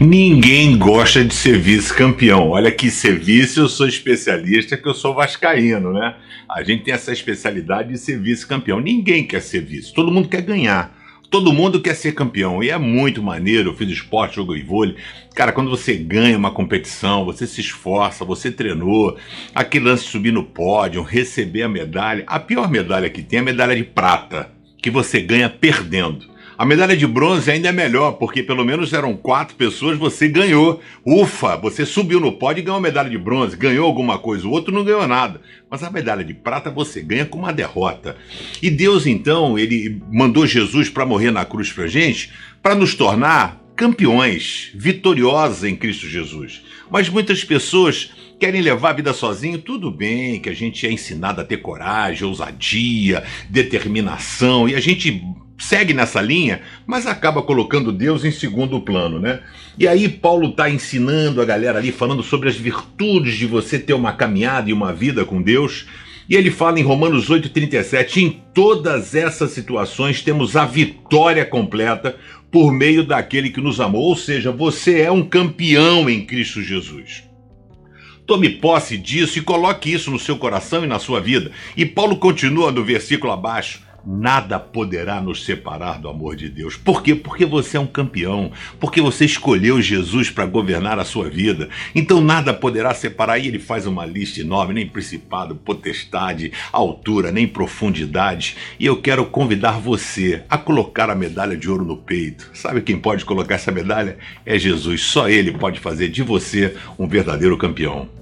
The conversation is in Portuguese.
Ninguém gosta de ser vice-campeão. Olha que ser vice, eu sou especialista, que eu sou vascaíno, né? A gente tem essa especialidade de ser vice-campeão. Ninguém quer ser vice, todo mundo quer ganhar. Todo mundo quer ser campeão e é muito maneiro. Eu fiz esporte, jogo vôlei. Cara, quando você ganha uma competição, você se esforça, você treinou, aquele lance de subir no pódio, receber a medalha. A pior medalha que tem é a medalha de prata, que você ganha perdendo. A medalha de bronze ainda é melhor, porque pelo menos eram quatro pessoas, você ganhou. Ufa, você subiu no pódio e ganhou a medalha de bronze, ganhou alguma coisa, o outro não ganhou nada. Mas a medalha de prata você ganha com uma derrota. E Deus então, ele mandou Jesus para morrer na cruz pra gente, para nos tornar campeões, vitoriosos em Cristo Jesus. Mas muitas pessoas querem levar a vida sozinho, tudo bem, que a gente é ensinado a ter coragem, ousadia, determinação, e a gente segue nessa linha, mas acaba colocando Deus em segundo plano, né? E aí Paulo está ensinando a galera ali, falando sobre as virtudes de você ter uma caminhada e uma vida com Deus. E ele fala em Romanos 8,37: em todas essas situações temos a vitória completa por meio daquele que nos amou, ou seja, você é um campeão em Cristo Jesus. Tome posse disso e coloque isso no seu coração e na sua vida. E Paulo continua no versículo abaixo nada poderá nos separar do amor de Deus. Por quê? Porque você é um campeão, porque você escolheu Jesus para governar a sua vida. Então nada poderá separar. E ele faz uma lista enorme, nem principado, potestade, altura, nem profundidade. E eu quero convidar você a colocar a medalha de ouro no peito. Sabe quem pode colocar essa medalha? É Jesus. Só ele pode fazer de você um verdadeiro campeão.